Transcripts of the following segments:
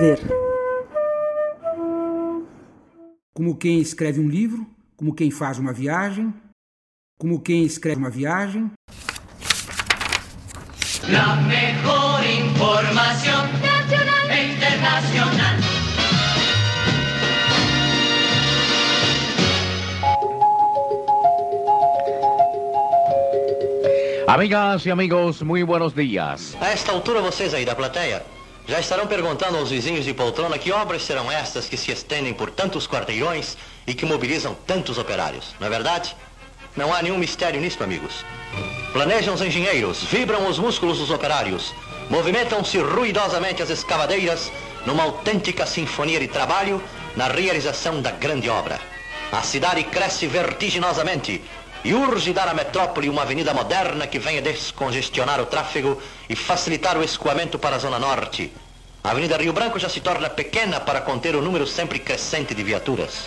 Inscrever. Como quem escreve um livro, como quem faz uma viagem, como quem escreve uma viagem. La mejor información nacional e internacional. Amigas e amigos, muy buenos dias. A esta altura, vocês aí da plateia já estarão perguntando aos vizinhos de poltrona que obras serão estas que se estendem por tantos quarteirões e que mobilizam tantos operários, não é verdade? Não há nenhum mistério nisto, amigos. Planejam os engenheiros, vibram os músculos dos operários, movimentam-se ruidosamente as escavadeiras numa autêntica sinfonia de trabalho na realização da grande obra. A cidade cresce vertiginosamente e urge dar à metrópole uma avenida moderna que venha descongestionar o tráfego e facilitar o escoamento para a Zona Norte. A Avenida Rio Branco já se torna pequena para conter o número sempre crescente de viaturas.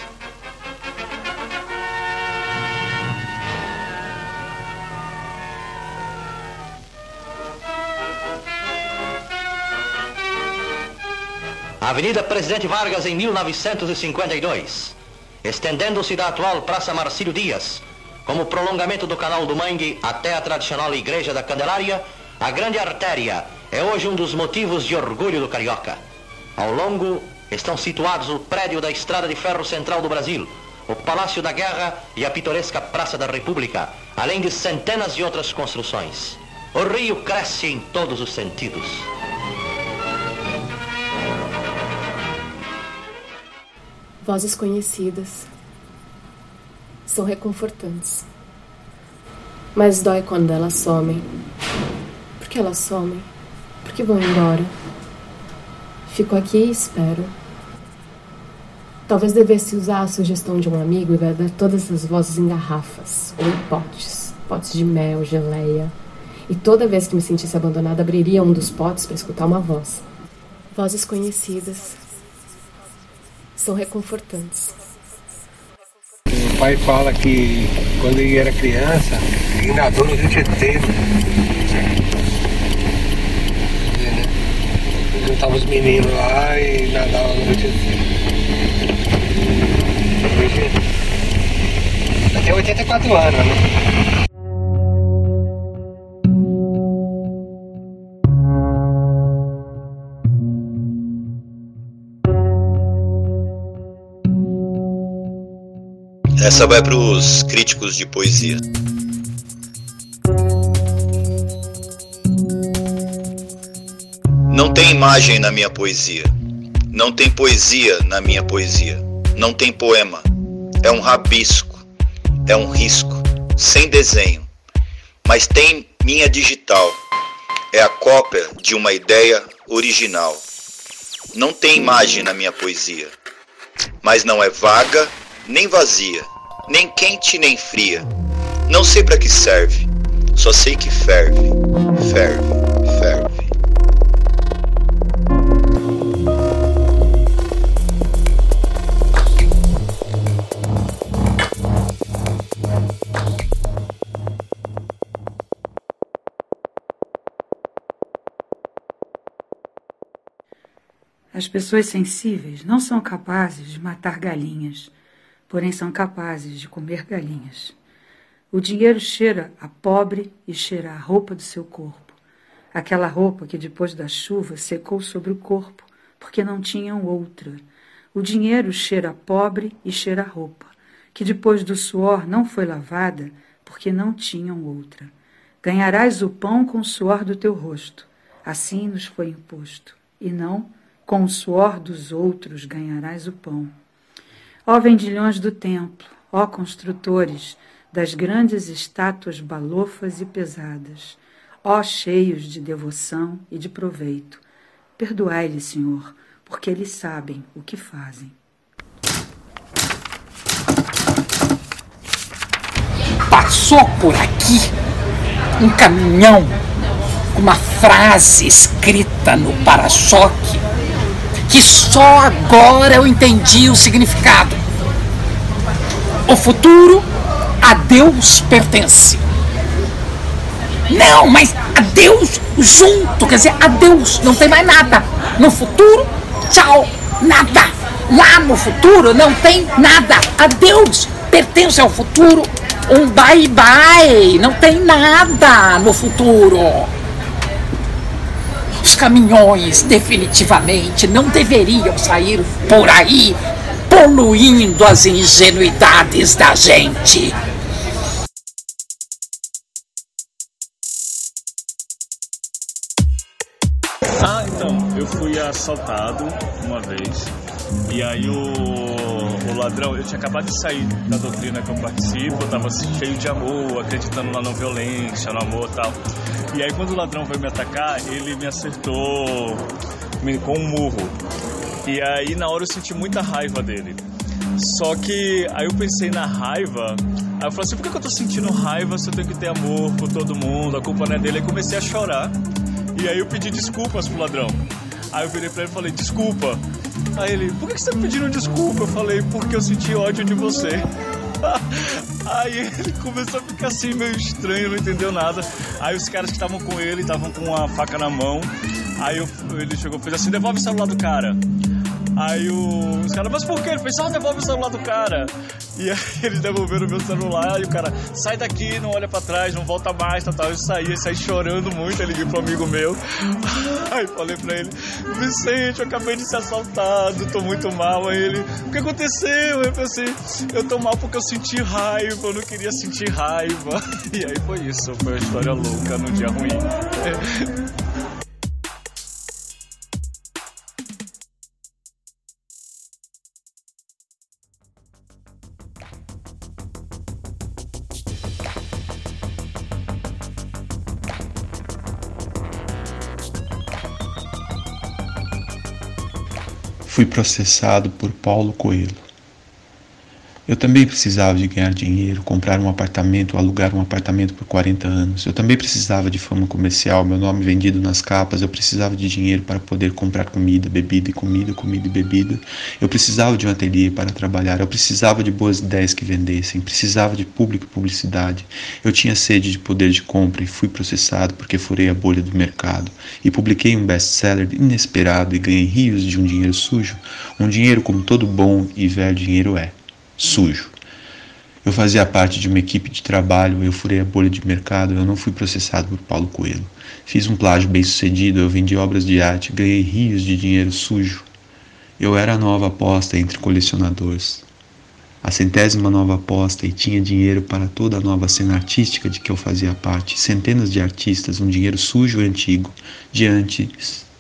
Avenida Presidente Vargas em 1952, estendendo-se da atual Praça Marcílio Dias, como prolongamento do canal do Mangue até a tradicional Igreja da Candelária, a grande artéria é hoje um dos motivos de orgulho do carioca. Ao longo estão situados o prédio da Estrada de Ferro Central do Brasil, o Palácio da Guerra e a pitoresca Praça da República, além de centenas de outras construções. O rio cresce em todos os sentidos. Vozes conhecidas são reconfortantes. Mas dói quando elas somem. Por que elas somem? Por que vão embora? Fico aqui e espero. Talvez devesse usar a sugestão de um amigo e guardar todas as vozes em garrafas ou em potes potes de mel, geleia. E toda vez que me sentisse abandonada, abriria um dos potes para escutar uma voz. Vozes conhecidas são reconfortantes. Meu pai fala que quando ele era criança, ele nadou no Rio Tietê. Juntava os meninos lá e nadava no Rio Tietê. Hoje, tem 84 anos, né? Essa vai para os críticos de poesia. Não tem imagem na minha poesia. Não tem poesia na minha poesia. Não tem poema. É um rabisco. É um risco. Sem desenho. Mas tem minha digital. É a cópia de uma ideia original. Não tem imagem na minha poesia. Mas não é vaga nem vazia, nem quente nem fria. Não sei para que serve, só sei que ferve, ferve, ferve. As pessoas sensíveis não são capazes de matar galinhas porém são capazes de comer galinhas. O dinheiro cheira a pobre e cheira a roupa do seu corpo. Aquela roupa que depois da chuva secou sobre o corpo, porque não tinham outra. O dinheiro cheira a pobre e cheira a roupa, que depois do suor não foi lavada, porque não tinham outra. Ganharás o pão com o suor do teu rosto, assim nos foi imposto, e não com o suor dos outros ganharás o pão. Ó vendilhões do templo, ó construtores das grandes estátuas balofas e pesadas, ó cheios de devoção e de proveito, perdoai-lhes, Senhor, porque eles sabem o que fazem. Passou por aqui um caminhão com uma frase escrita no para-choque que só agora eu entendi o significado. O futuro a Deus pertence. Não, mas adeus junto, quer dizer, adeus, não tem mais nada. No futuro, tchau, nada. Lá no futuro não tem nada. Adeus, pertence ao futuro. Um bye bye, não tem nada no futuro. Os caminhões definitivamente não deveriam sair por aí poluindo as ingenuidades da gente. Ah, então, eu fui assaltado uma vez. E aí o, o ladrão, eu tinha acabado de sair da doutrina que eu participo, eu tava cheio de amor, acreditando na não violência, no amor e tal. E aí quando o ladrão veio me atacar, ele me acertou com um murro. E aí na hora eu senti muita raiva dele. Só que aí eu pensei na raiva, aí eu falei assim, por que eu tô sentindo raiva se eu tenho que ter amor por todo mundo, a culpa não é dele? Aí comecei a chorar. E aí eu pedi desculpas pro ladrão. Aí eu virei pra ele e falei, desculpa. Aí ele, por que você tá pedindo desculpa? Eu falei, porque eu senti ódio de você. Aí ele começou a ficar assim meio estranho, não entendeu nada. Aí os caras que estavam com ele estavam com a faca na mão. Aí eu, ele chegou e fez assim, devolve o celular do cara. Aí o, os caras, mas por que? Ele fez, só devolve o celular do cara. E aí eles devolveram o meu celular e o cara, sai daqui, não olha pra trás, não volta mais, tal, tal. Eu saí, saí chorando muito, eu liguei pro amigo meu. Aí falei pra ele, Vicente, eu acabei de ser assaltado, tô muito mal. Aí ele, o que aconteceu? Eu pensei, eu tô mal porque eu senti raiva, eu não queria sentir raiva. E aí foi isso, foi uma história louca no dia ruim. Fui processado por Paulo Coelho. Eu também precisava de ganhar dinheiro, comprar um apartamento, alugar um apartamento por 40 anos. Eu também precisava de fama comercial, meu nome vendido nas capas. Eu precisava de dinheiro para poder comprar comida, bebida e comida, comida e bebida. Eu precisava de um ateliê para trabalhar. Eu precisava de boas ideias que vendessem. Precisava de público e publicidade. Eu tinha sede de poder de compra e fui processado porque furei a bolha do mercado. E publiquei um best-seller inesperado e ganhei rios de um dinheiro sujo. Um dinheiro como todo bom e velho dinheiro é sujo. Eu fazia parte de uma equipe de trabalho, eu furei a bolha de mercado, eu não fui processado por Paulo Coelho. Fiz um plágio bem sucedido, eu vendi obras de arte, ganhei rios de dinheiro sujo. Eu era a nova aposta entre colecionadores. A centésima nova aposta e tinha dinheiro para toda a nova cena artística de que eu fazia parte. Centenas de artistas, um dinheiro sujo e antigo, diante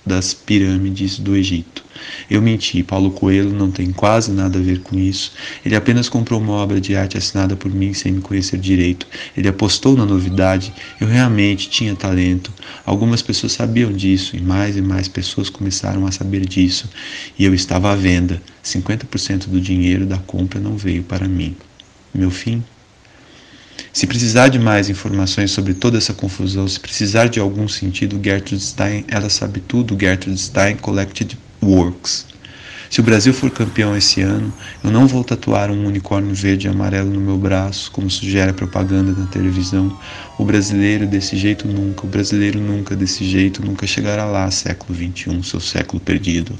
das pirâmides do Egito. Eu menti, Paulo Coelho não tem quase nada a ver com isso. Ele apenas comprou uma obra de arte assinada por mim sem me conhecer direito. Ele apostou na novidade. Eu realmente tinha talento. Algumas pessoas sabiam disso e mais e mais pessoas começaram a saber disso. E eu estava à venda. 50% do dinheiro da compra não veio para mim. Meu fim se precisar de mais informações sobre toda essa confusão, se precisar de algum sentido, Gertrude Stein, ela sabe tudo, Gertrude Stein Collected Works. Se o Brasil for campeão esse ano, eu não vou tatuar um unicórnio verde e amarelo no meu braço, como sugere a propaganda na televisão. O brasileiro desse jeito nunca, o brasileiro nunca desse jeito, nunca chegará lá, século XXI, seu século perdido.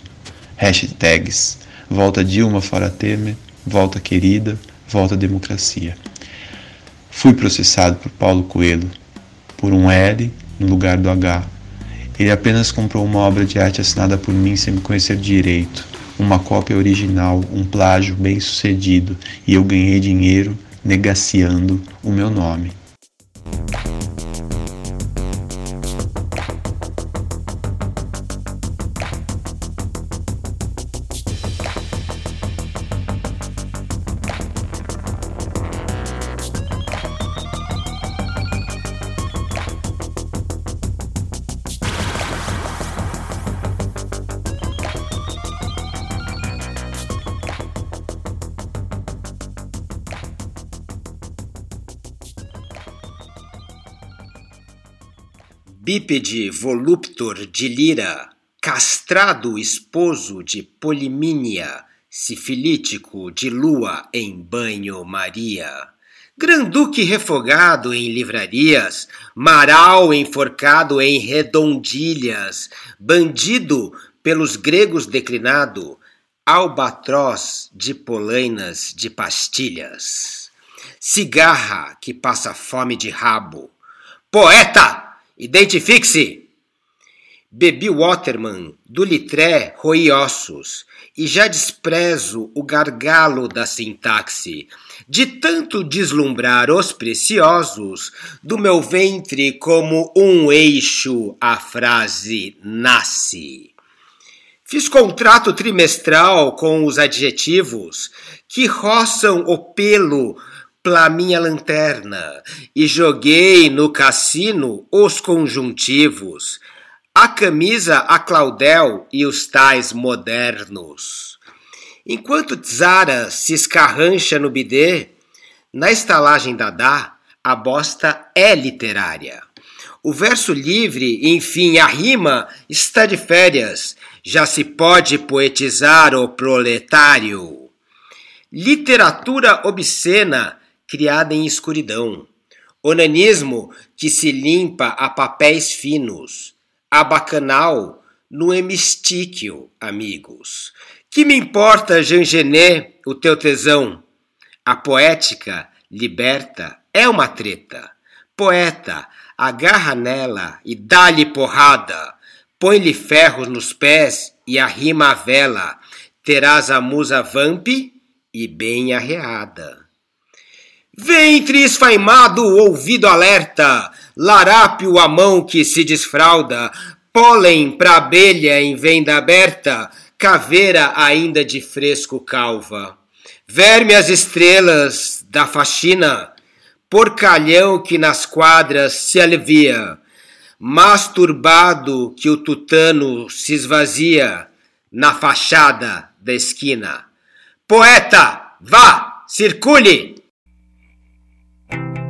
Hashtags. Volta Dilma fora Temer, volta querida, volta democracia. Fui processado por Paulo Coelho por um L no lugar do H. Ele apenas comprou uma obra de arte assinada por mim sem me conhecer direito, uma cópia original, um plágio bem sucedido, e eu ganhei dinheiro negaciando o meu nome. Bípede voluptor de Lira, castrado esposo de Polimínia, sifilítico de lua em banho-maria, Granduque refogado em livrarias, Maral enforcado em redondilhas, bandido pelos gregos declinado, albatroz de polainas de pastilhas, cigarra que passa fome de rabo, poeta, identifique-se! Bebi Waterman, do litré roí ossos, e já desprezo o gargalo da sintaxe, de tanto deslumbrar os preciosos do meu ventre como um eixo a frase nasce. Fiz contrato trimestral com os adjetivos que roçam o pelo pela minha lanterna e joguei no cassino os conjuntivos a camisa a Claudel e os tais modernos. Enquanto Zara se escarrancha no bidê, na estalagem Dá, a bosta é literária. O verso livre, enfim, a rima está de férias, já se pode poetizar o proletário. Literatura obscena criada em escuridão. Onanismo que se limpa a papéis finos a bacanal no hemistíquio, amigos. Que me importa, Jean Genet, o teu tesão? A poética liberta é uma treta. Poeta, agarra nela e dá-lhe porrada. Põe-lhe ferros nos pés e arrima a vela. Terás a musa vamp e bem arreada. Ventre esfaimado, ouvido alerta, larápio a mão que se desfralda, pólen pra abelha em venda aberta, caveira ainda de fresco calva. Verme as estrelas da faxina, porcalhão que nas quadras se alivia, masturbado que o tutano se esvazia na fachada da esquina. Poeta, vá, circule! O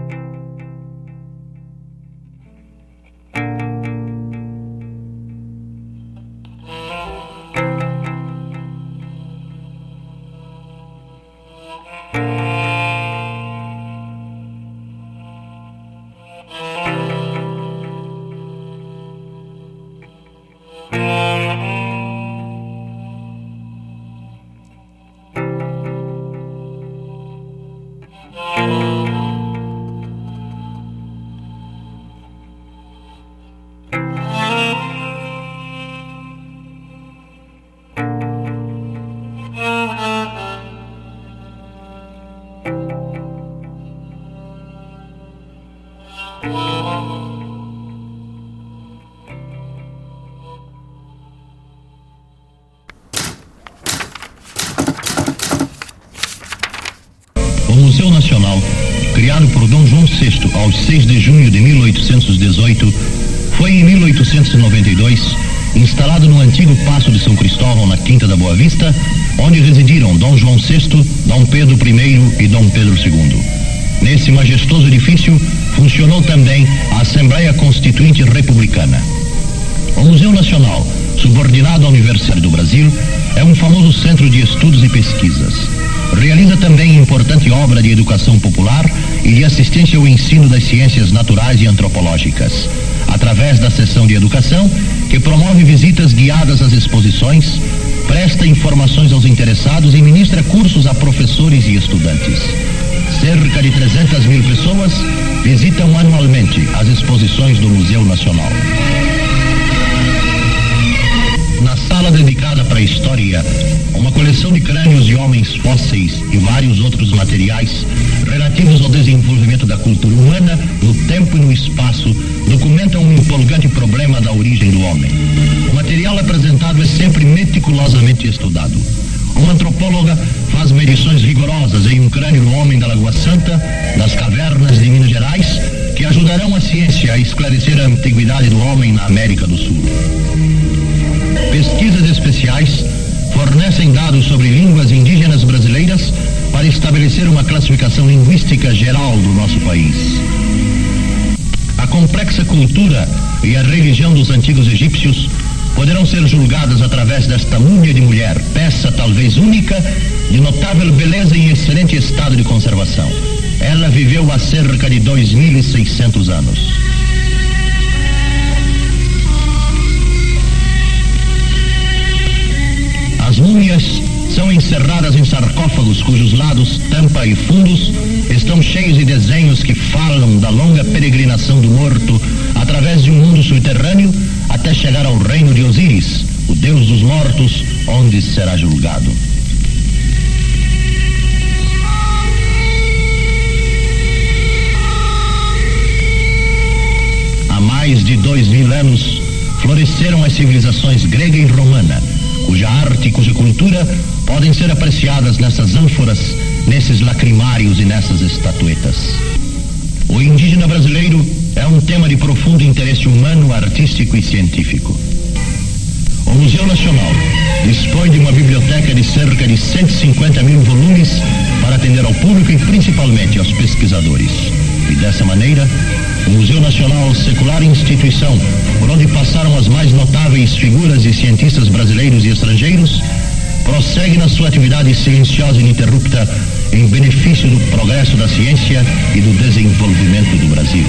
1892 instalado no antigo Paço de São Cristóvão, na Quinta da Boa Vista, onde residiram Dom João VI, Dom Pedro I e Dom Pedro II. Nesse majestoso edifício funcionou também a Assembleia Constituinte Republicana. O Museu Nacional, subordinado à Universidade do Brasil, é um famoso centro de estudos e pesquisas. Realiza também importante obra de educação popular e de assistência ao ensino das ciências naturais e antropológicas, através da seção de educação, que promove visitas guiadas às exposições, presta informações aos interessados e ministra cursos a professores e estudantes. Cerca de 300 mil pessoas visitam anualmente as exposições do Museu Nacional. Na sala dedicada para a história, uma coleção de crânios de homens fósseis e vários outros materiais relativos ao desenvolvimento da cultura humana no tempo e no espaço documentam um empolgante problema da origem do homem. O material apresentado é sempre meticulosamente estudado. Uma antropóloga faz medições rigorosas em um crânio do homem da Lagoa Santa, das cavernas de Minas Gerais, que ajudarão a ciência a esclarecer a antiguidade do homem na América do Sul. Pesquisas especiais fornecem dados sobre línguas indígenas brasileiras para estabelecer uma classificação linguística geral do nosso país. A complexa cultura e a religião dos antigos egípcios poderão ser julgadas através desta múmia de mulher, peça talvez única, de notável beleza e excelente estado de conservação. Ela viveu há cerca de 2.600 anos. As múmias são encerradas em sarcófagos cujos lados, tampa e fundos estão cheios de desenhos que falam da longa peregrinação do morto através de um mundo subterrâneo até chegar ao reino de Osíris, o deus dos mortos, onde será julgado. Há mais de dois mil anos, floresceram as civilizações grega e romana, cuja arte e cuja cultura podem ser apreciadas nessas ânforas, nesses lacrimários e nessas estatuetas. O indígena brasileiro é um tema de profundo interesse humano, artístico e científico. O Museu Nacional dispõe de uma biblioteca de cerca de 150 mil volumes para atender ao público e principalmente aos pesquisadores. E dessa maneira, o Museu Nacional, secular instituição por onde passaram as mais notáveis figuras de cientistas brasileiros e estrangeiros, prossegue na sua atividade silenciosa e ininterrupta em benefício do progresso da ciência e do desenvolvimento do Brasil.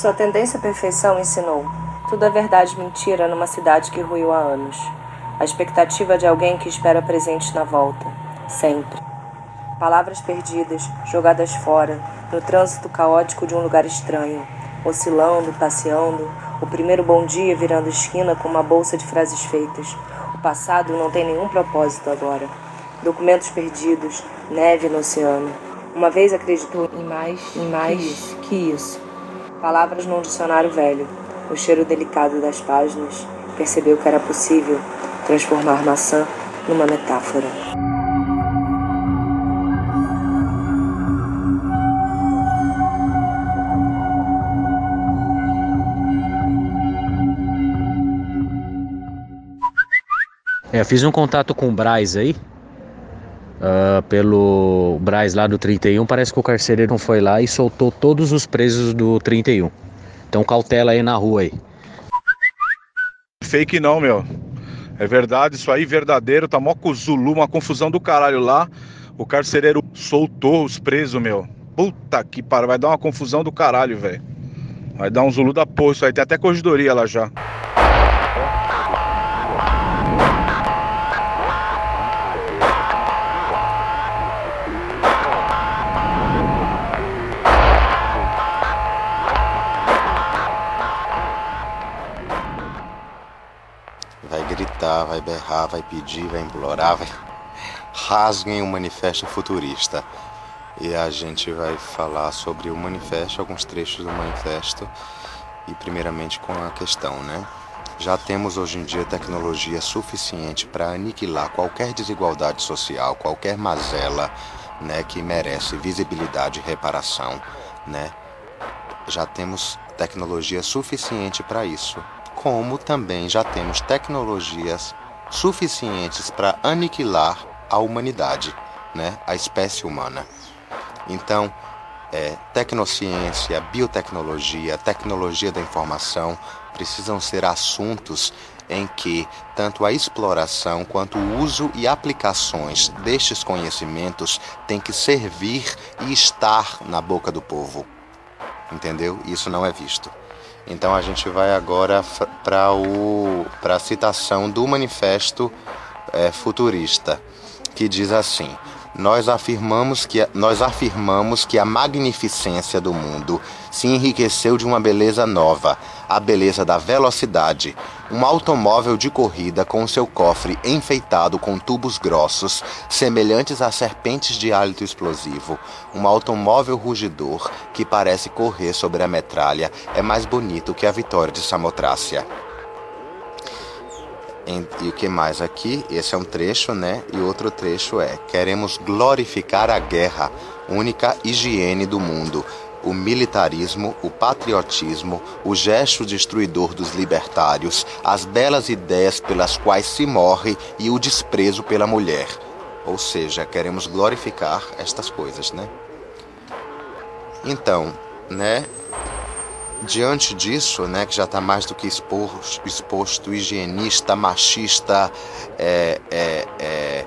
Sua tendência à perfeição ensinou. Tudo é verdade mentira numa cidade que ruiu há anos. A expectativa de alguém que espera presente na volta. Sempre. Palavras perdidas, jogadas fora, no trânsito caótico de um lugar estranho. Oscilando, passeando, o primeiro bom dia virando esquina com uma bolsa de frases feitas. O passado não tem nenhum propósito agora. Documentos perdidos, neve no oceano. Uma vez acreditou em mais, em mais que isso. Palavras num dicionário velho, o cheiro delicado das páginas, percebeu que era possível transformar maçã numa metáfora. É, fiz um contato com o Braz aí. Uh, pelo Braz lá do 31, parece que o carcereiro foi lá e soltou todos os presos do 31. Então cautela aí na rua aí. Fake não, meu. É verdade, isso aí, verdadeiro. Tá mó com Zulu, uma confusão do caralho lá. O carcereiro soltou os presos, meu. Puta que pariu, vai dar uma confusão do caralho, velho. Vai dar um Zulu da porra, isso aí. Tem até corredoria lá já. Gritar, vai berrar, vai pedir, vai implorar, vai. Rasguem o manifesto futurista. E a gente vai falar sobre o manifesto, alguns trechos do manifesto, e primeiramente com a questão, né? Já temos hoje em dia tecnologia suficiente para aniquilar qualquer desigualdade social, qualquer mazela, né, que merece visibilidade e reparação, né? Já temos tecnologia suficiente para isso como também já temos tecnologias suficientes para aniquilar a humanidade, né? a espécie humana. Então, é, tecnociência, biotecnologia, tecnologia da informação precisam ser assuntos em que tanto a exploração quanto o uso e aplicações destes conhecimentos têm que servir e estar na boca do povo. Entendeu? Isso não é visto. Então a gente vai agora para a citação do manifesto é, futurista, que diz assim: nós afirmamos, que, nós afirmamos que a magnificência do mundo se enriqueceu de uma beleza nova, a beleza da velocidade. Um automóvel de corrida com seu cofre enfeitado com tubos grossos, semelhantes a serpentes de hálito explosivo. Um automóvel rugidor que parece correr sobre a metralha é mais bonito que a vitória de Samotrácia. E o que mais aqui? Esse é um trecho, né? E outro trecho é: Queremos glorificar a guerra, única higiene do mundo, o militarismo, o patriotismo, o gesto destruidor dos libertários, as belas ideias pelas quais se morre e o desprezo pela mulher. Ou seja, queremos glorificar estas coisas, né? Então, né, diante disso, né, que já está mais do que exposto, exposto higienista, machista, é, é, é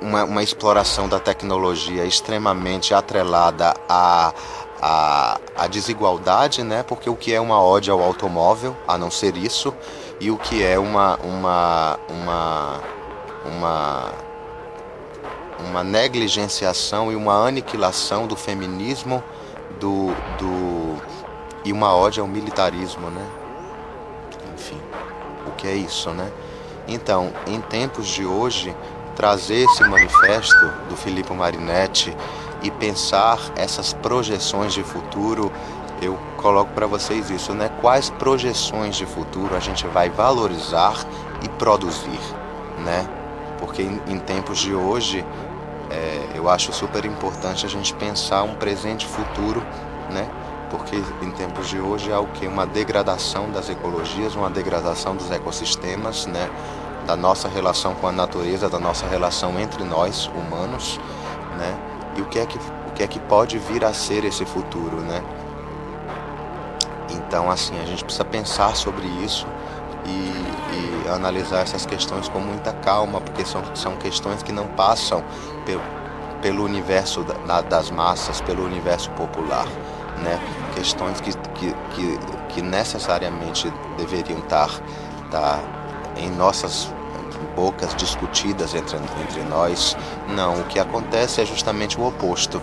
uma, uma, exploração da tecnologia extremamente atrelada à, à, à desigualdade, né, porque o que é uma ódio ao automóvel, a não ser isso, e o que é uma, uma, uma, uma, uma negligenciação e uma aniquilação do feminismo, do, do e uma ode ao militarismo, né? Enfim, o que é isso, né? Então, em tempos de hoje, trazer esse manifesto do Filippo Marinetti e pensar essas projeções de futuro, eu coloco para vocês isso, né? Quais projeções de futuro a gente vai valorizar e produzir, né? Porque em, em tempos de hoje, é, eu acho super importante a gente pensar um presente futuro, né? porque em tempos de hoje há o que uma degradação das ecologias, uma degradação dos ecossistemas, né, da nossa relação com a natureza, da nossa relação entre nós humanos, né, e o que é que o que é que pode vir a ser esse futuro, né? Então, assim, a gente precisa pensar sobre isso e, e analisar essas questões com muita calma, porque são, são questões que não passam pelo, pelo universo da, das massas, pelo universo popular né? questões que, que, que, que necessariamente deveriam estar, estar em nossas bocas discutidas entre, entre nós. Não, o que acontece é justamente o oposto.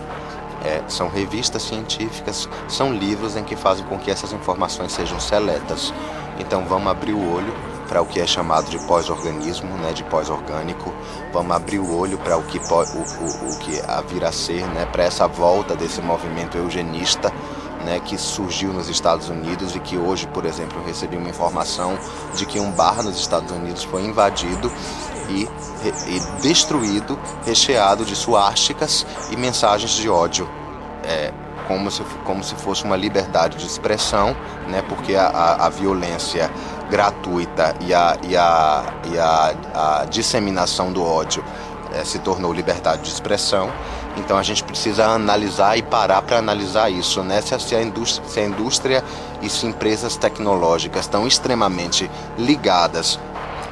É, são revistas científicas, são livros em que fazem com que essas informações sejam seletas. Então vamos abrir o olho para o que é chamado de pós-organismo, né, de pós-orgânico. Vamos abrir o olho para o que o, o, o que a a ser, né, para essa volta desse movimento eugenista, né, que surgiu nos Estados Unidos e que hoje, por exemplo, eu recebi uma informação de que um bar nos Estados Unidos foi invadido e, e destruído, recheado de suásticas e mensagens de ódio. É, como se, como se fosse uma liberdade de expressão, né, porque a, a, a violência gratuita e a, e a, e a, a disseminação do ódio é, se tornou liberdade de expressão. Então a gente precisa analisar e parar para analisar isso, né? Se a, indústria, se a indústria e se empresas tecnológicas estão extremamente ligadas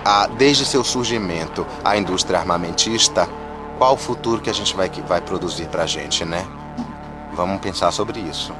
a, desde seu surgimento à indústria armamentista, qual o futuro que a gente vai, vai produzir para a gente, né? Vamos pensar sobre isso.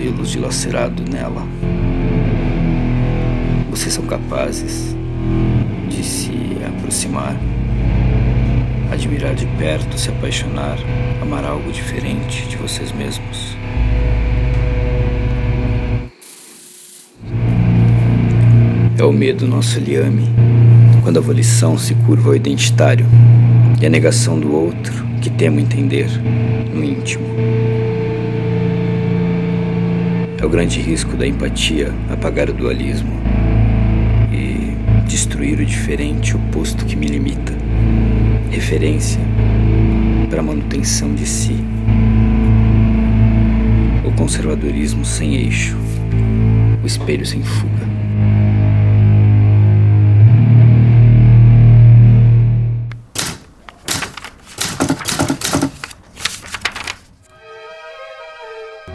Os tornozelos dilacerado nela. Vocês são capazes de se aproximar, admirar de perto, se apaixonar, amar algo diferente de vocês mesmos. É o medo nosso liame, quando a volição se curva ao identitário e a negação do outro que temo entender no íntimo. É o grande risco da empatia apagar o dualismo destruir o diferente, o posto que me limita. Referência para manutenção de si. O conservadorismo sem eixo. O espelho sem fuga.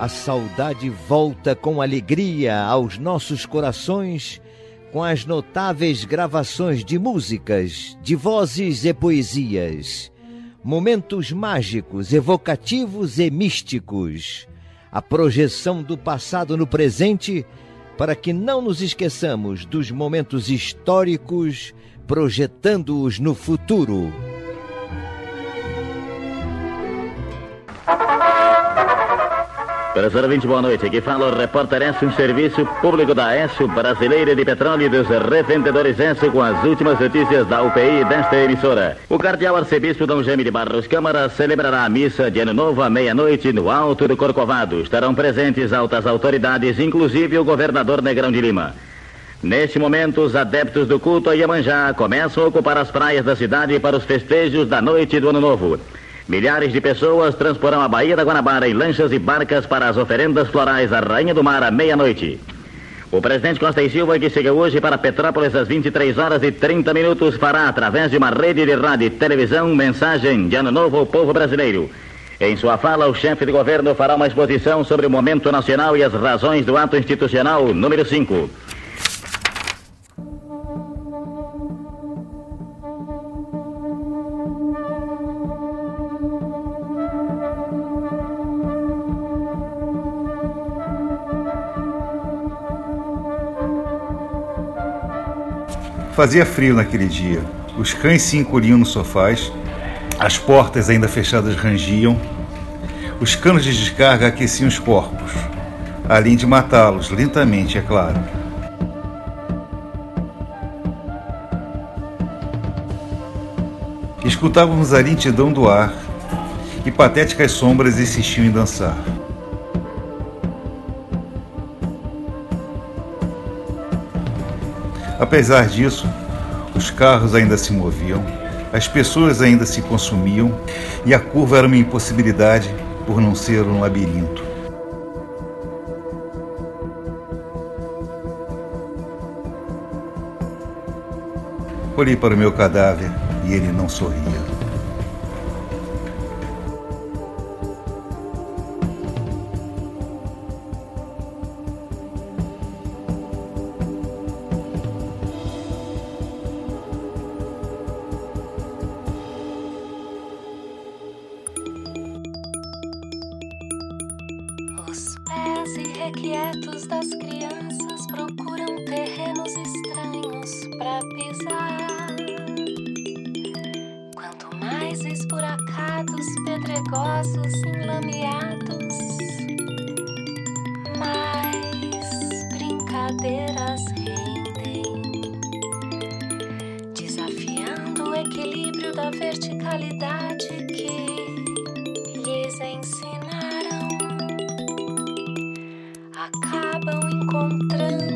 A saudade volta com alegria aos nossos corações com as notáveis gravações de músicas, de vozes e poesias, momentos mágicos, evocativos e místicos, a projeção do passado no presente, para que não nos esqueçamos dos momentos históricos, projetando-os no futuro. Professor 20, boa noite. Aqui fala o repórter Écio, um serviço público da Écio, brasileira de petróleo e dos revendedores Écio, com as últimas notícias da UPI desta emissora. O cardeal arcebispo Dom Jaime de Barros Câmara celebrará a missa de Ano Novo à meia-noite no Alto do Corcovado. Estarão presentes altas autoridades, inclusive o governador Negrão de Lima. Neste momento, os adeptos do culto a Iemanjá começam a ocupar as praias da cidade para os festejos da noite do Ano Novo. Milhares de pessoas transporão a Baía da Guanabara em lanchas e barcas para as oferendas florais à Rainha do Mar à meia-noite. O presidente Costa e Silva, que chega hoje para Petrópolis às 23 horas e 30 minutos, fará, através de uma rede de rádio e televisão, mensagem de Ano Novo ao povo brasileiro. Em sua fala, o chefe de governo fará uma exposição sobre o momento nacional e as razões do ato institucional número 5. Fazia frio naquele dia. Os cães se encolhiam nos sofás, as portas ainda fechadas rangiam, os canos de descarga aqueciam os corpos, além de matá-los lentamente, é claro. Escutávamos a lentidão do ar e patéticas sombras insistiam em dançar. Apesar disso, os carros ainda se moviam, as pessoas ainda se consumiam e a curva era uma impossibilidade por não ser um labirinto. Olhei para o meu cadáver e ele não sorria. Acabam encontrando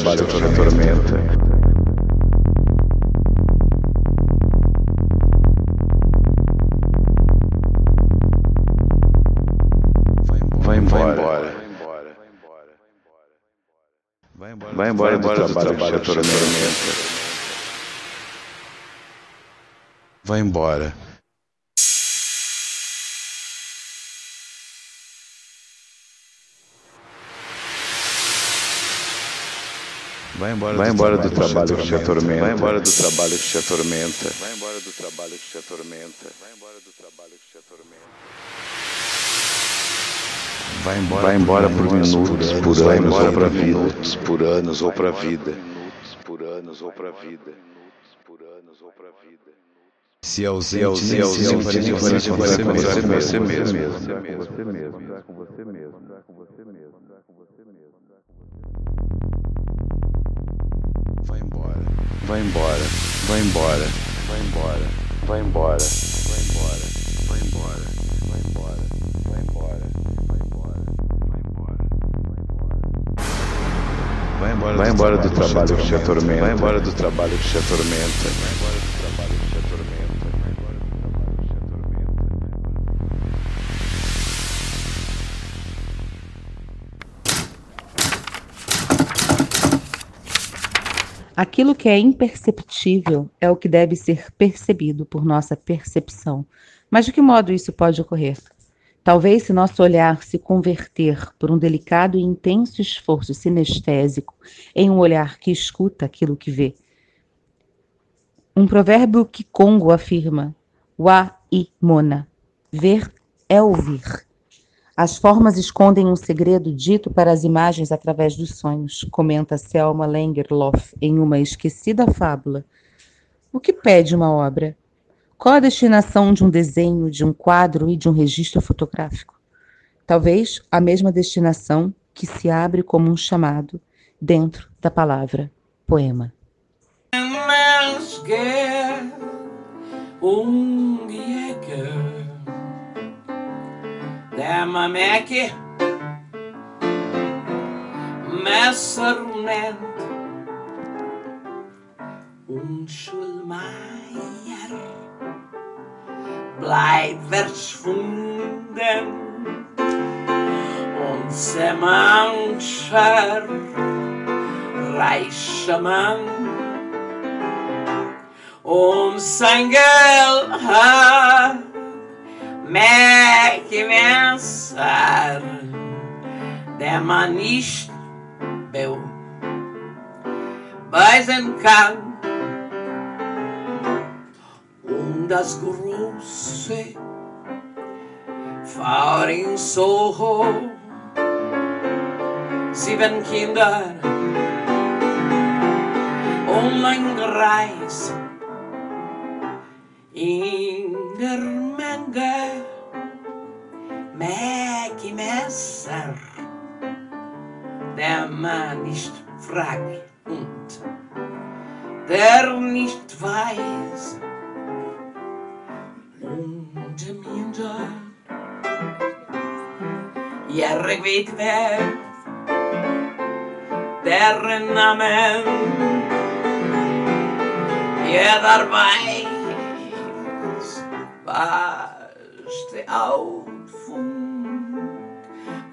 trabalho que te atormenta. Vai embora. Vai embora do trabalho que te atormenta. Vai embora. Vai embora, Vai embora do, trabalho que te atormenta. Vai embora do trabalho que te atormenta. Vai embora do trabalho que te atormenta. Vai embora do trabalho que te atormenta. Vai embora, vai embora por, minutos, por anos, ou para vida. Por anos ou para vida. Por anos ou para vida. Por anos ou para vida. Se ausente, se ausente, se ausente, você mesmo, você mesmo, você mesmo, você mesmo, você mesmo, você mesmo. Vai embora, vai embora, vai embora, vai embora, vai embora, vai embora, vai embora, vai embora, vai embora, vai embora, vai embora. Vai embora do trabalho que te atormenta. Vai embora do trabalho que te atormenta. Vai embora Aquilo que é imperceptível é o que deve ser percebido por nossa percepção. Mas de que modo isso pode ocorrer? Talvez se nosso olhar se converter por um delicado e intenso esforço sinestésico em um olhar que escuta aquilo que vê. Um provérbio que Congo afirma: Wa i mona. Ver é ouvir. As formas escondem um segredo dito para as imagens através dos sonhos, comenta Selma Langerlof em uma esquecida fábula. O que pede uma obra? Qual a destinação de um desenho, de um quadro e de um registro fotográfico? Talvez a mesma destinação que se abre como um chamado dentro da palavra poema. Lämma meki Messer nennt Unschul meier. Bleib verschwunden Und se mancher Reiche Mann Um sein Geld hat Mec pensar demanisbel Beisenkan um das große fahren so sieben Kinder. Und ein Greis in der Mäki Messer, der man nicht fragt und der nicht weiß. Und im Hintergrund, weet wer, deren Namen jeder weiß, der Outfunk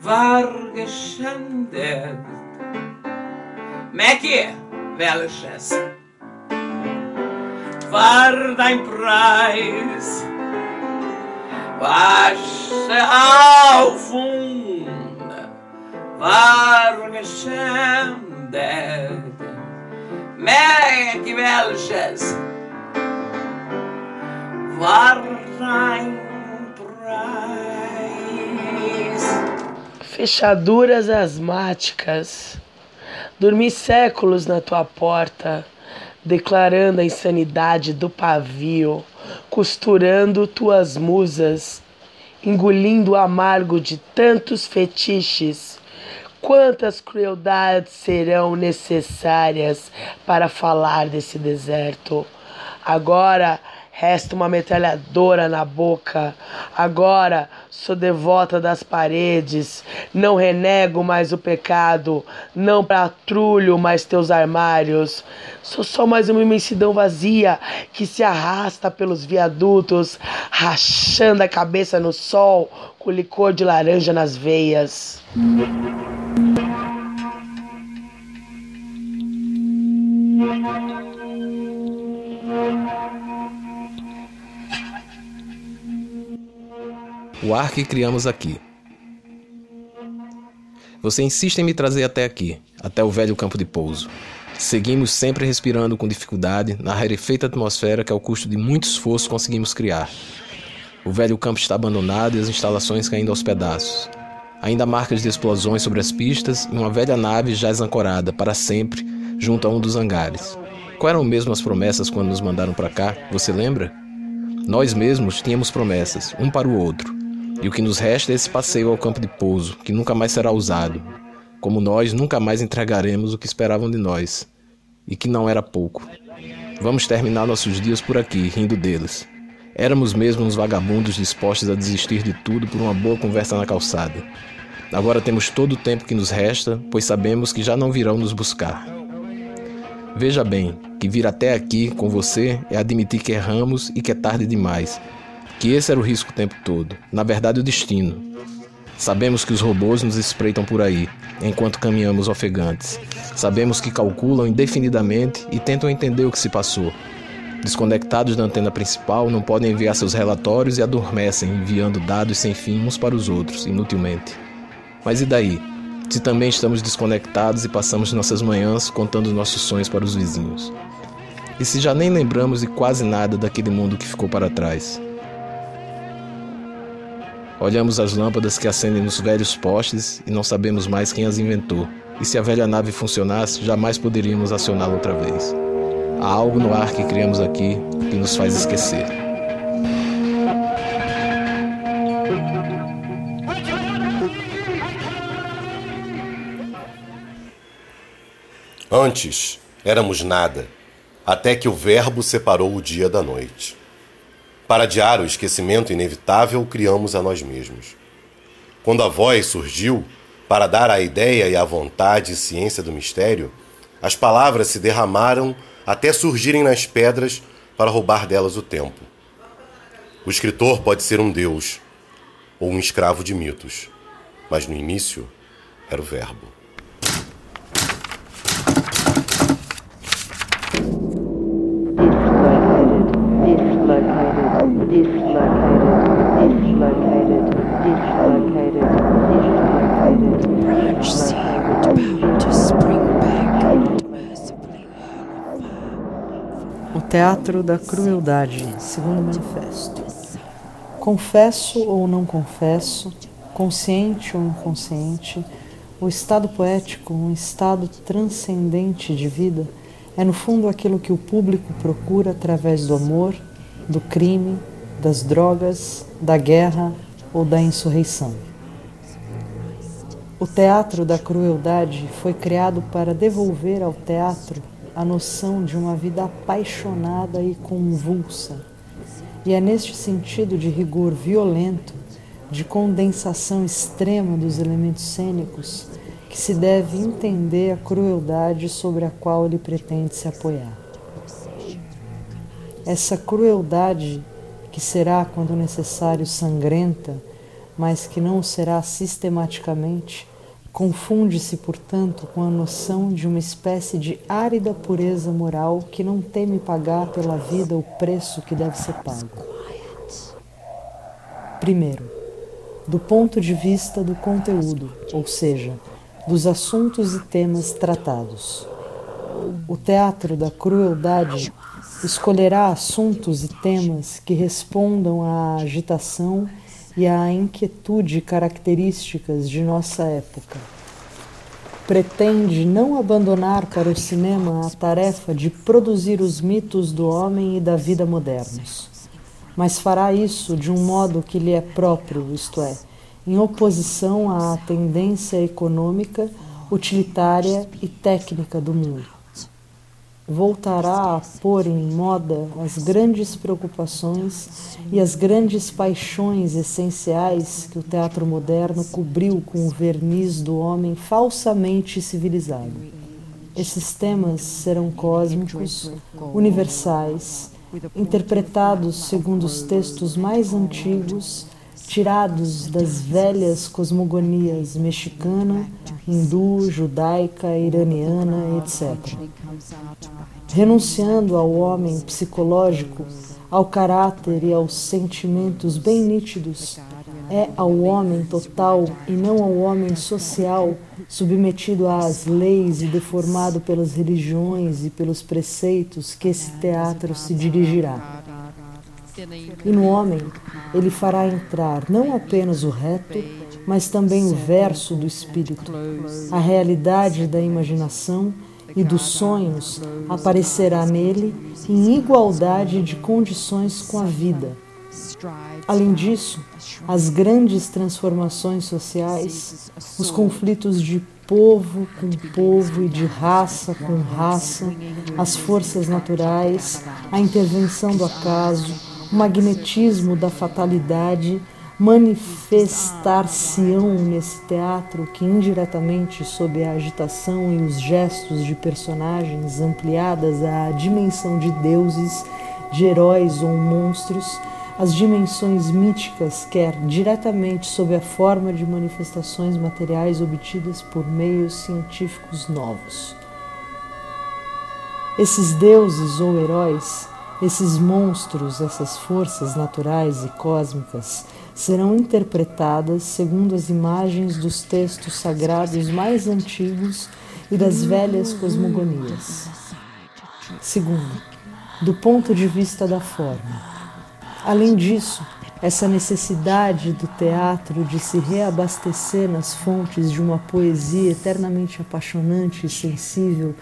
war geschändet. Mäki, welches war dein Preis? Was der Aufwand war geschändet. Mäki, welches war dein Preis? Fechaduras asmáticas. Dormi séculos na tua porta, declarando a insanidade do pavio, costurando tuas musas, engolindo o amargo de tantos fetiches. Quantas crueldades serão necessárias para falar desse deserto? Agora resta uma metralhadora na boca. Agora sou devota das paredes, não renego mais o pecado, não patrulho mais teus armários. Sou só mais uma imensidão vazia que se arrasta pelos viadutos, rachando a cabeça no sol com licor de laranja nas veias. O ar que criamos aqui. Você insiste em me trazer até aqui, até o velho campo de pouso. Seguimos sempre respirando com dificuldade na rarefeita atmosfera que, ao custo de muito esforço, conseguimos criar. O velho campo está abandonado e as instalações caindo aos pedaços. Ainda marcas de explosões sobre as pistas e uma velha nave jaz ancorada para sempre junto a um dos hangares. Quais eram mesmo as promessas quando nos mandaram para cá? Você lembra? Nós mesmos tínhamos promessas, um para o outro. E o que nos resta é esse passeio ao campo de pouso, que nunca mais será usado, como nós nunca mais entregaremos o que esperavam de nós, e que não era pouco. Vamos terminar nossos dias por aqui, rindo deles. Éramos mesmo uns vagabundos dispostos a desistir de tudo por uma boa conversa na calçada. Agora temos todo o tempo que nos resta, pois sabemos que já não virão nos buscar. Veja bem, que vir até aqui com você é admitir que erramos e que é tarde demais, que esse era o risco o tempo todo, na verdade o destino. Sabemos que os robôs nos espreitam por aí, enquanto caminhamos ofegantes. Sabemos que calculam indefinidamente e tentam entender o que se passou. Desconectados da antena principal, não podem enviar seus relatórios e adormecem, enviando dados sem fim uns para os outros, inutilmente. Mas e daí? Se também estamos desconectados e passamos nossas manhãs contando nossos sonhos para os vizinhos. E se já nem lembramos de quase nada daquele mundo que ficou para trás? Olhamos as lâmpadas que acendem nos velhos postes e não sabemos mais quem as inventou. E se a velha nave funcionasse, jamais poderíamos acioná-la outra vez. Há algo no ar que criamos aqui que nos faz esquecer. Antes éramos nada, até que o Verbo separou o dia da noite. Para adiar o esquecimento inevitável, criamos a nós mesmos. Quando a voz surgiu, para dar a ideia e a vontade e ciência do mistério, as palavras se derramaram até surgirem nas pedras para roubar delas o tempo. O escritor pode ser um deus ou um escravo de mitos, mas no início era o Verbo. Teatro da Crueldade, segundo manifesto. Confesso ou não confesso, consciente ou inconsciente, o estado poético, um estado transcendente de vida, é no fundo aquilo que o público procura através do amor, do crime, das drogas, da guerra ou da insurreição. O teatro da crueldade foi criado para devolver ao teatro a noção de uma vida apaixonada e convulsa. E é neste sentido de rigor violento, de condensação extrema dos elementos cênicos, que se deve entender a crueldade sobre a qual ele pretende se apoiar. Essa crueldade, que será, quando necessário, sangrenta, mas que não será sistematicamente, confunde-se, portanto, com a noção de uma espécie de árida pureza moral que não teme pagar pela vida o preço que deve ser pago. Primeiro, do ponto de vista do conteúdo, ou seja, dos assuntos e temas tratados. O teatro da crueldade escolherá assuntos e temas que respondam à agitação e à inquietude características de nossa época. Pretende não abandonar para o cinema a tarefa de produzir os mitos do homem e da vida modernos, mas fará isso de um modo que lhe é próprio, isto é, em oposição à tendência econômica, utilitária e técnica do mundo. Voltará a pôr em moda as grandes preocupações e as grandes paixões essenciais que o teatro moderno cobriu com o verniz do homem falsamente civilizado. Esses temas serão cósmicos, universais, interpretados segundo os textos mais antigos, tirados das velhas cosmogonias mexicana, hindu, judaica, iraniana, etc. Renunciando ao homem psicológico, ao caráter e aos sentimentos bem nítidos, é ao homem total e não ao homem social, submetido às leis e deformado pelas religiões e pelos preceitos que esse teatro se dirigirá. E no homem ele fará entrar não apenas o reto, mas também o verso do espírito. A realidade da imaginação e dos sonhos aparecerá nele em igualdade de condições com a vida. Além disso, as grandes transformações sociais, os conflitos de povo com povo e de raça com raça, as forças naturais, a intervenção do acaso, o magnetismo da fatalidade manifestar-se-ão nesse teatro que indiretamente sob a agitação e os gestos de personagens ampliadas à dimensão de deuses, de heróis ou monstros, as dimensões míticas, quer diretamente sob a forma de manifestações materiais obtidas por meios científicos novos. Esses deuses ou heróis, esses monstros, essas forças naturais e cósmicas serão interpretadas segundo as imagens dos textos sagrados mais antigos e das velhas cosmogonias. Segundo, do ponto de vista da forma. Além disso, essa necessidade do teatro de se reabastecer nas fontes de uma poesia eternamente apaixonante e sensível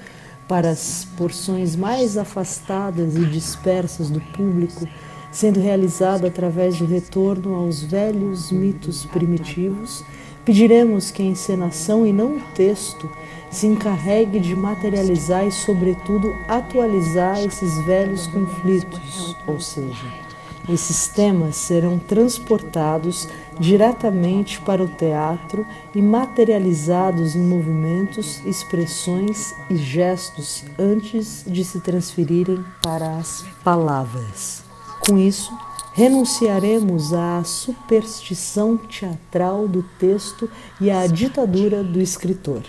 para as porções mais afastadas e dispersas do público, sendo realizado através do retorno aos velhos mitos primitivos, pediremos que a encenação e não o texto se encarregue de materializar e, sobretudo, atualizar esses velhos conflitos, ou seja, esses temas serão transportados diretamente para o teatro e materializados em movimentos, expressões e gestos antes de se transferirem para as palavras. Com isso, renunciaremos à superstição teatral do texto e à ditadura do escritor.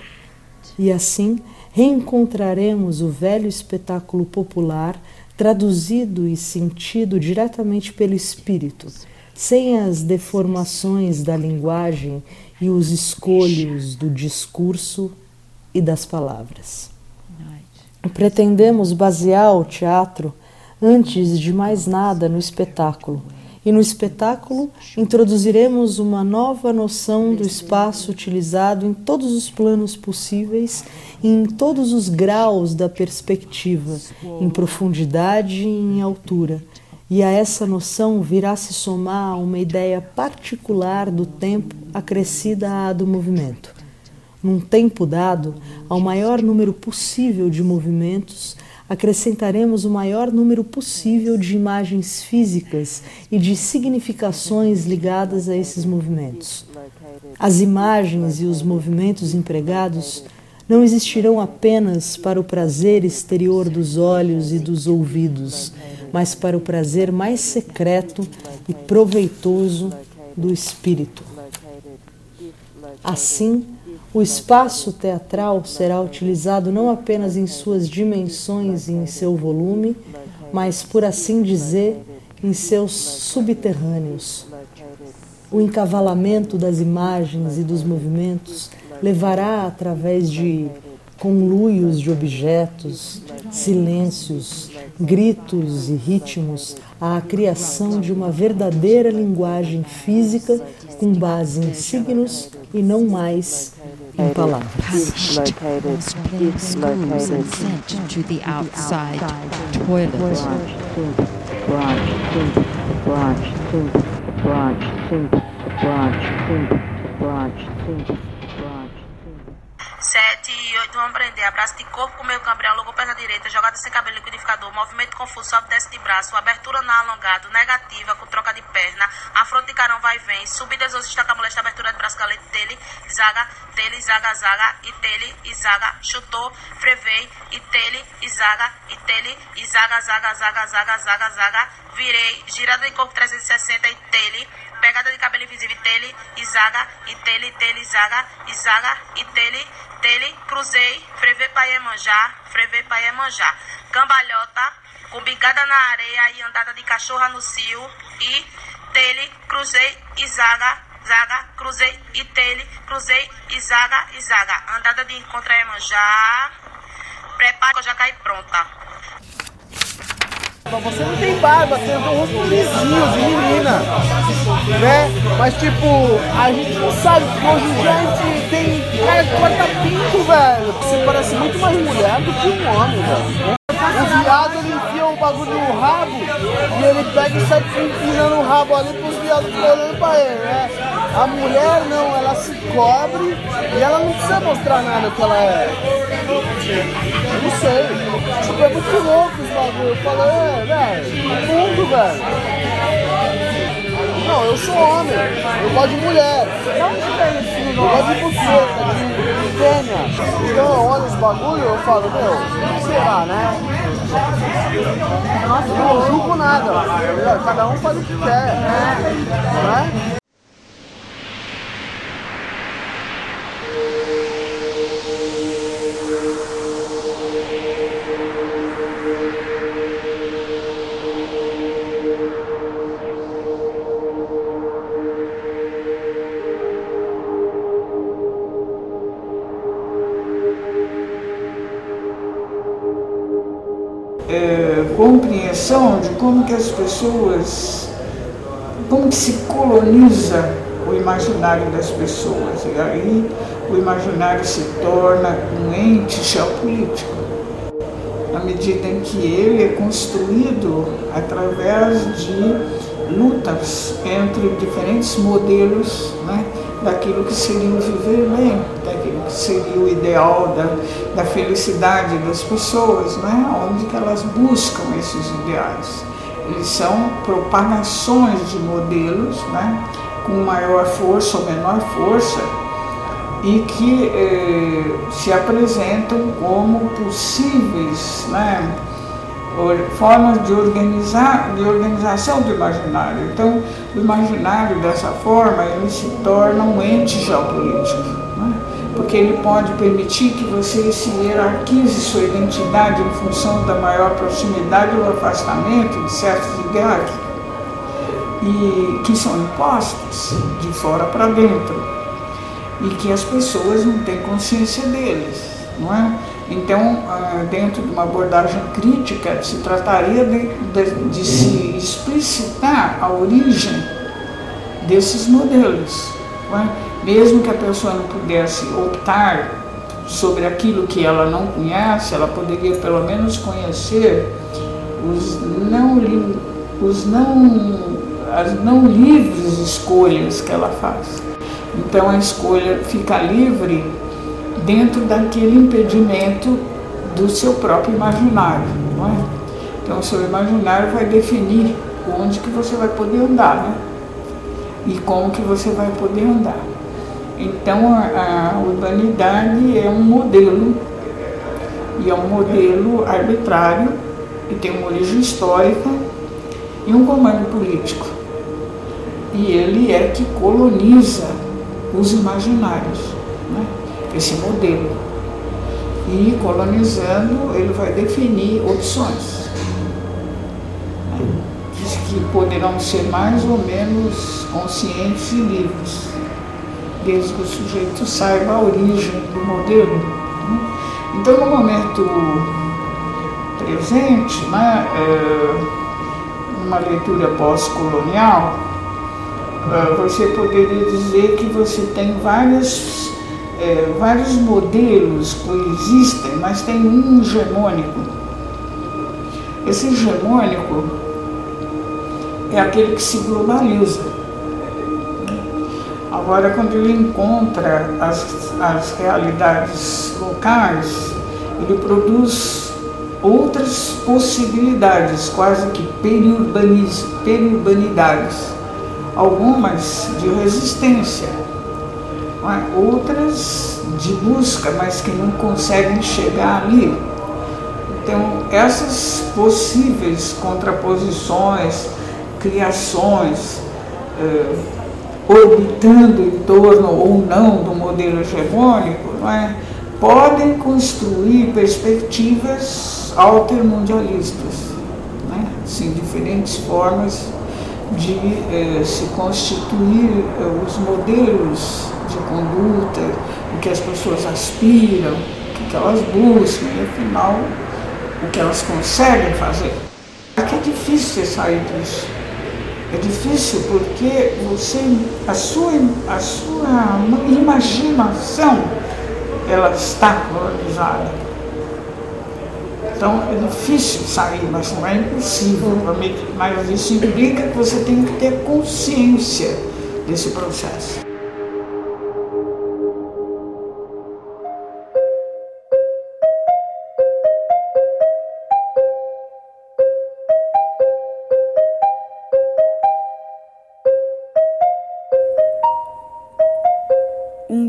E assim reencontraremos o velho espetáculo popular traduzido e sentido diretamente pelo espírito, sem as deformações da linguagem e os escolhos do discurso e das palavras. Pretendemos basear o teatro, antes de mais nada, no espetáculo. E no espetáculo introduziremos uma nova noção do espaço utilizado em todos os planos possíveis e em todos os graus da perspectiva, em profundidade e em altura. E a essa noção virá se somar uma ideia particular do tempo acrescida à do movimento. Num tempo dado, ao maior número possível de movimentos, acrescentaremos o maior número possível de imagens físicas e de significações ligadas a esses movimentos. As imagens e os movimentos empregados não existirão apenas para o prazer exterior dos olhos e dos ouvidos, mas para o prazer mais secreto e proveitoso do espírito. Assim, o espaço teatral será utilizado não apenas em suas dimensões e em seu volume, mas, por assim dizer, em seus subterrâneos. O encavalamento das imagens e dos movimentos levará através de conluios de objetos, silêncios, gritos e ritmos à criação de uma verdadeira linguagem física com base em signos e não mais in bullocks, pastures, and schools and sent to the outside toilet. Branch soup, branch branch branch branch branch. 7 e 8 vão prender. Abraço de corpo com meio cambrião, logo perna direita, jogada sem cabelo, liquidificador, movimento confuso, sobe desce de braço, abertura na alongado, negativa com troca de perna, a fronte de carão vai e vem, subidas 11, destaca a molesta, abertura de braço, galete dele, zaga, dele, zaga, zaga, e dele, e zaga, chutou, frevei, e dele, e zaga, e dele, e zaga, zaga, zaga, zaga, zaga, zaga, virei, girada de corpo 360 e dele, pegada de cabelo invisível, tele, e zaga, e tele, tele, zaga, e zaga, e tele, tele, cruzei, frevei pra Iemanjá, frevei pra Iemanjá, cambalhota, com bigada na areia e andada de cachorra no cio, e tele, cruzei, e zaga, zaga, cruzei, e tele, cruzei, e zaga, e zaga, andada de encontro a Iemanjá, prepara que eu já caí pronta. Você não tem barba, você tem um rosto lisinho, de menina. Né? Mas tipo, a gente não sabe, porque hoje em dia a gente tem cara que corta pinto, velho. Você parece muito mais mulher do que um homem, velho. O viado ele enfia o bagulho no rabo e ele pega e sai empinando o rabo ali pros viados ficarem olhando pra ele, né? A mulher não, ela se cobre e ela não precisa mostrar nada que ela é. Eu não sei. Tipo, é muito louco esse bagulho. Eu falei, é, velho, mundo, velho. Não, eu sou homem, eu gosto de mulher. Não Eu gosto de buceta, de, fêmea. Então eu olho os bagulho e eu falo, meu, o que será, né? Eu não julgo nada. Cada um faz o que quer. Né? De como que as pessoas, como que se coloniza o imaginário das pessoas. E aí o imaginário se torna um ente geopolítico, na medida em que ele é construído através de lutas entre diferentes modelos né, daquilo que seria viver bem, daquilo que seria o ideal da, da felicidade das pessoas, né, onde que elas buscam esses ideais. Eles são propagações de modelos né, com maior força ou menor força e que eh, se apresentam como possíveis né, or- formas de, organizar, de organização do imaginário. Então, o imaginário, dessa forma, ele se torna um ente geopolítico, né? Porque ele pode permitir que você se hierarquize sua identidade em função da maior proximidade ou afastamento de certos ideais e que são impostos de fora para dentro e que as pessoas não têm consciência deles, não é? Então, ah, dentro de uma abordagem crítica, se trataria de, de, de se explicitar a origem desses modelos, não é? Mesmo que a pessoa não pudesse optar sobre aquilo que ela não conhece, ela poderia pelo menos conhecer os não, os não, as não livres escolhas que ela faz. Então a escolha fica livre dentro daquele impedimento do seu próprio imaginário, não é? Então o seu imaginário vai definir onde que você vai poder andar, né? E como que você vai poder andar. Então a, a urbanidade é um modelo e é um modelo arbitrário que tem uma origem histórica e um comando político. E ele é que coloniza os imaginários, né? esse modelo. E colonizando, ele vai definir opções, que- que poderão ser mais ou menos conscientes e livres, desde que o sujeito saiba a origem do modelo. né? Então, no momento presente, né, é, numa leitura pós-colonial, é, você poderia dizer que você tem vários, é, vários modelos coexistem, mas tem um hegemônico. Esse hegemônico é aquele que se globaliza. Agora, quando ele encontra as, as realidades locais, ele produz outras possibilidades, quase que periurbanidades, algumas de resistência, é? outras de busca, mas que não conseguem chegar ali. Então, essas possíveis contraposições, criações, eh, orbitando em torno ou não do modelo hegemônico, não é? podem construir perspectivas altermundialistas, né? assim, diferentes formas de eh, se constituir eh, os modelos de conduta, o que as pessoas aspiram, o que elas buscam, e afinal, o que elas conseguem fazer. Que é difícil sair disso. É difícil porque você, a sua, a sua imaginação ela está colonizada. Então é difícil sair, mas não é impossível. Mas isso implica que você tem que ter consciência desse processo.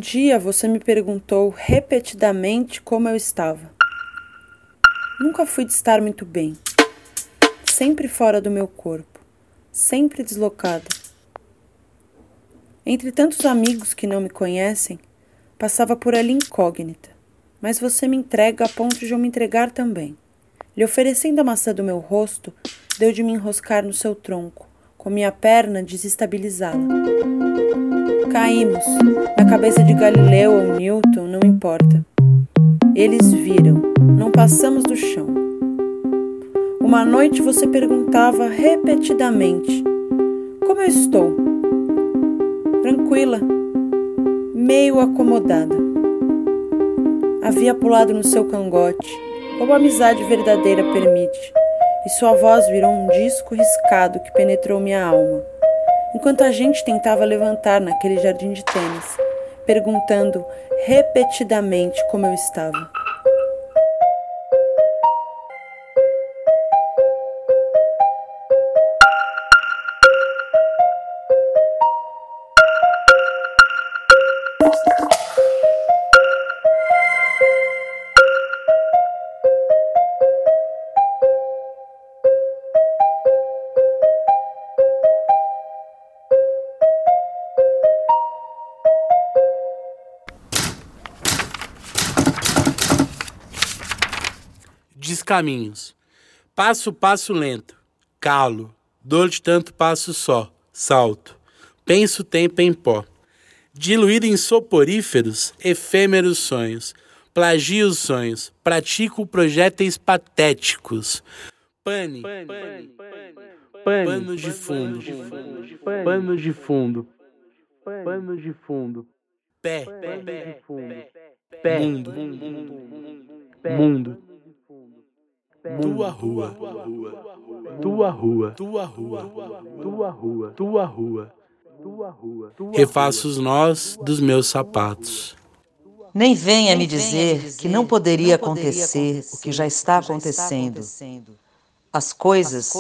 Dia você me perguntou repetidamente como eu estava. Nunca fui de estar muito bem. Sempre fora do meu corpo, sempre deslocada. Entre tantos amigos que não me conhecem, passava por ali incógnita, mas você me entrega a ponto de eu me entregar também. Lhe oferecendo a maçã do meu rosto, deu de me enroscar no seu tronco, com minha perna desestabilizá-la. Caímos. Na cabeça de Galileu ou Newton, não importa. Eles viram, não passamos do chão. Uma noite você perguntava repetidamente: Como eu estou? Tranquila, meio acomodada. Havia pulado no seu cangote, como a amizade verdadeira permite, e sua voz virou um disco riscado que penetrou minha alma enquanto a gente tentava levantar naquele jardim de tênis, perguntando repetidamente como eu estava. Descaminhos. Passo, passo lento. Calo. Dor de tanto passo só. Salto. Penso tempo em pó. Diluído em soporíferos, efêmeros sonhos. Plagio os sonhos. Pratico projéteis patéticos. Pane. Pano de fundo. Pano de fundo. Pano de fundo. Pé. Pé. Mundo. Mundo. Tua rua. Tua rua. Tua rua. Tua rua. Tua rua. Tua rua. Refaço os nós dos meus sapatos. Nem venha me dizer que não poderia acontecer o que já está acontecendo. As coisas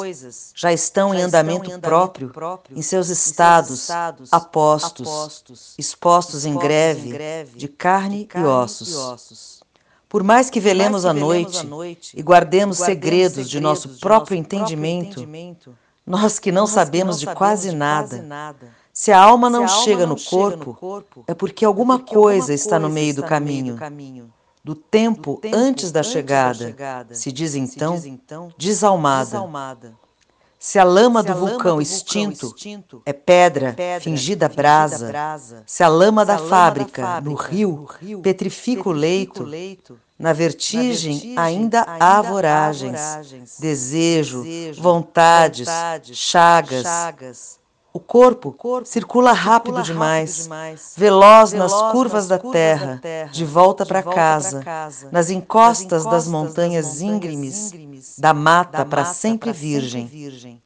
já estão em andamento próprio em seus estados apostos, expostos em greve de carne e ossos. Por mais que velemos a noite e guardemos segredos de nosso próprio entendimento, nós que não sabemos de quase nada, se a alma não chega no corpo, é porque alguma coisa está no meio do caminho. Do tempo antes da chegada, se diz então, desalmada. Se a lama do vulcão extinto é pedra fingida brasa, se a lama da fábrica no rio petrifica o leito, na vertigem ainda há voragens, desejo, vontades, chagas. O corpo circula rápido demais, veloz nas curvas da terra, de volta para casa, nas encostas das montanhas íngremes, da mata para sempre virgem.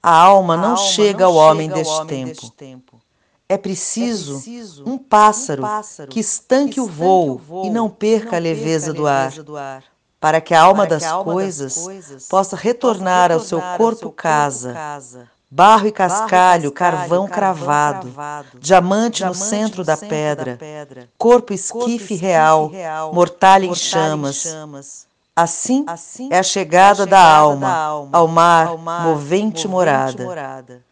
A alma não chega ao homem deste tempo. É preciso um pássaro que estanque o voo e não perca a leveza do ar, para que a alma das coisas possa retornar ao seu corpo casa. Barro e cascalho, carvão cravado, diamante no centro da pedra, corpo esquife real, mortalha em chamas. Assim é a chegada da alma ao mar, movente morada.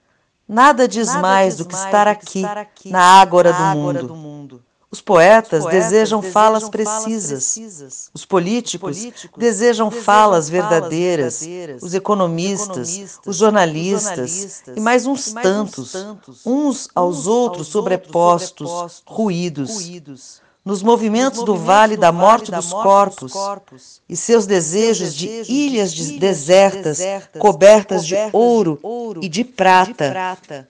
Nada diz mais do que estar aqui, na ágora do mundo. Os poetas desejam falas precisas. Os políticos desejam falas verdadeiras. Os economistas, os jornalistas e mais uns tantos, uns aos outros sobrepostos, ruídos nos movimentos do vale da morte dos corpos e seus desejos de ilhas desertas cobertas de ouro e de prata.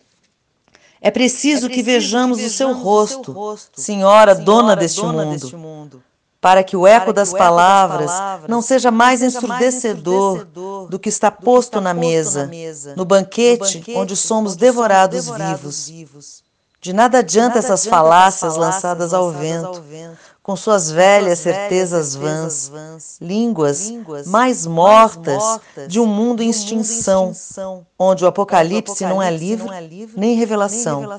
É preciso que vejamos o seu rosto, Senhora dona deste mundo, para que o eco das palavras não seja mais ensurdecedor do que está posto na mesa, no banquete onde somos devorados vivos. De nada adianta essas falácias lançadas ao vento, com suas velhas certezas vãs, línguas mais mortas de um mundo em extinção, onde o apocalipse não é livro nem revelação.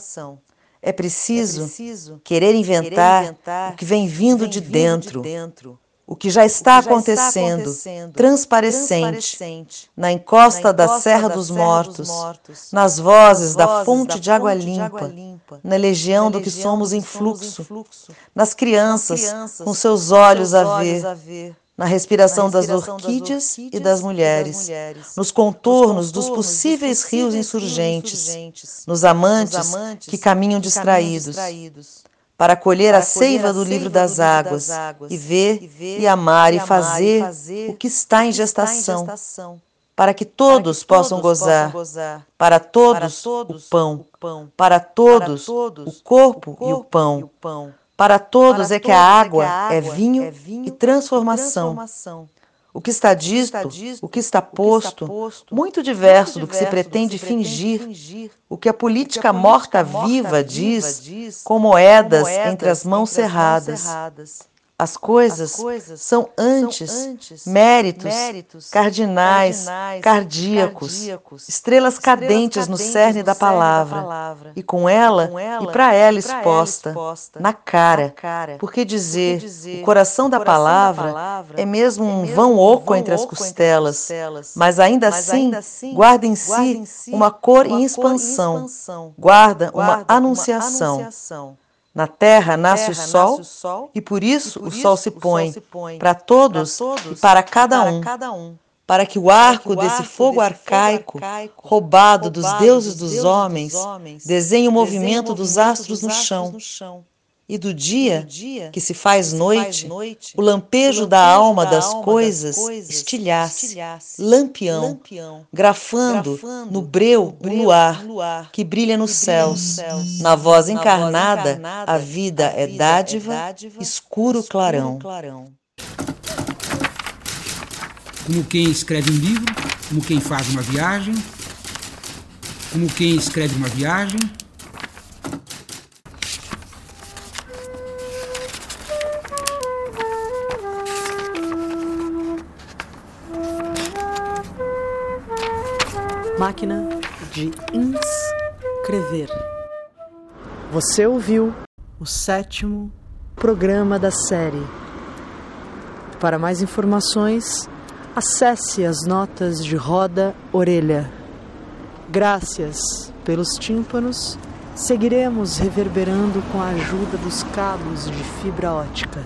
É preciso querer inventar o que vem vindo de dentro o que já está, acontecendo, transparecente, na encosta da Serra dos Mortos, nas vozes da fonte de água limpa, na legião do que somos em fluxo, nas crianças com seus olhos a ver, na respiração das orquídeas e das mulheres, nos contornos dos possíveis rios insurgentes, nos amantes que caminham distraídos para colher a seiva do livro das águas, e ver, e amar, e fazer o que está em gestação, para que todos possam gozar, para todos o pão, para todos o corpo e o pão, para todos é que a água é vinho e transformação. O que está dito, o que está posto, muito diverso do que se pretende fingir, o que a política morta-viva diz, com moedas entre as mãos cerradas. As coisas, As coisas são antes, são antes méritos, méritos, cardinais, cardinais cardíacos, cardíacos, estrelas cadentes no cerne da palavra, palavra, e com ela, com ela e para ela exposta, exposta na, cara, na cara. Porque dizer, dizer o coração da, palavra, da palavra é mesmo um é mesmo vão oco entre as costelas, costelas mas, ainda, mas assim, assim guarda em si, em si uma cor em expansão, expansão guarda, guarda uma anunciação. Uma anunciação. Na terra nasce, terra, o, sol, nasce o sol, e por isso, e por o, sol se põe, põe para todos, todos, e para cada, para um, cada um, para que o arco, que o arco desse fogo arcaico, arcaico roubado, roubado dos deuses dos, dos homens, desenhe o movimento, dos astros, no, chão, no chão e do dia, que se faz noite, o lampejo da alma das coisas estilhasse, lampião, grafando no breu o luar que brilha nos céus. Na voz encarnada, a vida é dádiva, escuro clarão. Como quem escreve um livro, como quem faz uma viagem, como quem escreve uma viagem, Máquina de inscrever. Você ouviu o sétimo programa da série. Para mais informações, acesse as notas de roda orelha. Graças pelos tímpanos, seguiremos reverberando com a ajuda dos cabos de fibra ótica.